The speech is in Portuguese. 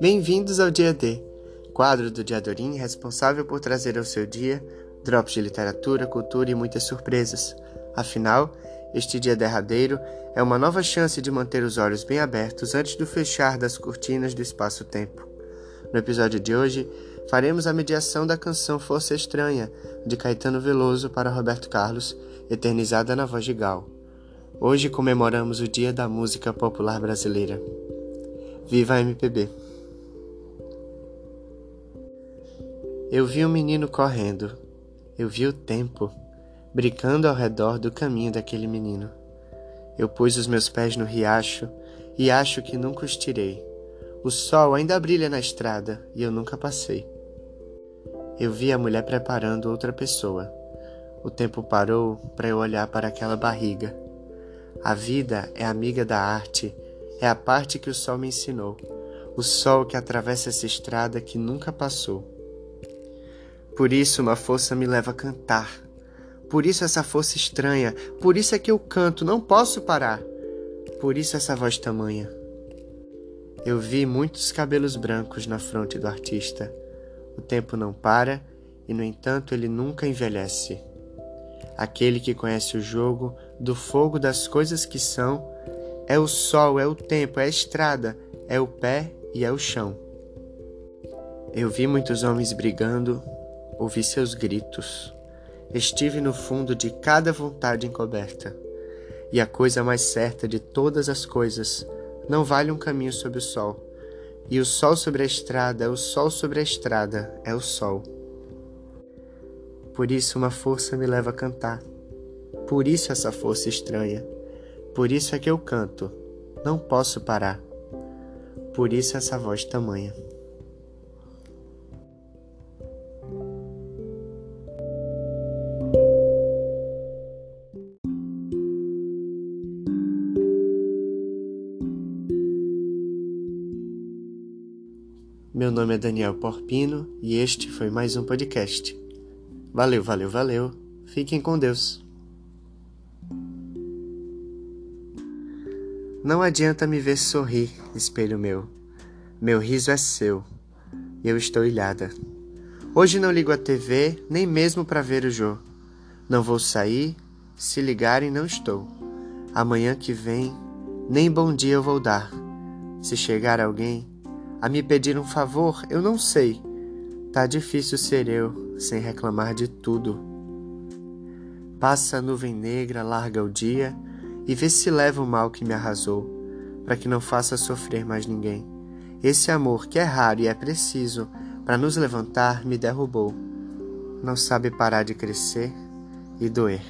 Bem-vindos ao Dia D, quadro do Diadorim responsável por trazer ao seu dia drops de literatura, cultura e muitas surpresas. Afinal, este dia derradeiro é uma nova chance de manter os olhos bem abertos antes do fechar das cortinas do espaço-tempo. No episódio de hoje, faremos a mediação da canção Força Estranha, de Caetano Veloso para Roberto Carlos, eternizada na voz de Gal. Hoje comemoramos o Dia da Música Popular Brasileira. Viva a MPB! Eu vi um menino correndo. Eu vi o tempo brincando ao redor do caminho daquele menino. Eu pus os meus pés no riacho e acho que nunca os tirei. O sol ainda brilha na estrada e eu nunca passei. Eu vi a mulher preparando outra pessoa. O tempo parou para eu olhar para aquela barriga a vida é amiga da arte, é a parte que o sol me ensinou, o sol que atravessa essa estrada que nunca passou. Por isso uma força me leva a cantar, por isso essa força estranha, por isso é que eu canto, não posso parar, por isso essa voz tamanha. Eu vi muitos cabelos brancos na fronte do artista. O tempo não para e, no entanto, ele nunca envelhece. Aquele que conhece o jogo do fogo das coisas que são é o sol, é o tempo, é a estrada, é o pé e é o chão. Eu vi muitos homens brigando, ouvi seus gritos. Estive no fundo de cada vontade encoberta. E a coisa mais certa de todas as coisas não vale um caminho sob o sol. E o sol sobre a estrada é o sol sobre a estrada, é o sol. Por isso uma força me leva a cantar. Por isso essa força estranha. Por isso é que eu canto. Não posso parar. Por isso essa voz tamanha. Meu nome é Daniel Porpino e este foi mais um podcast. Valeu, valeu, valeu. Fiquem com Deus. Não adianta me ver sorrir, espelho meu. Meu riso é seu e eu estou ilhada. Hoje não ligo a TV, nem mesmo para ver o Jô. Não vou sair, se ligarem não estou. Amanhã que vem, nem bom dia eu vou dar. Se chegar alguém a me pedir um favor, eu não sei. Tá difícil ser eu sem reclamar de tudo. Passa a nuvem negra, larga o dia e vê se leva o mal que me arrasou, para que não faça sofrer mais ninguém. Esse amor que é raro e é preciso para nos levantar me derrubou. Não sabe parar de crescer e doer.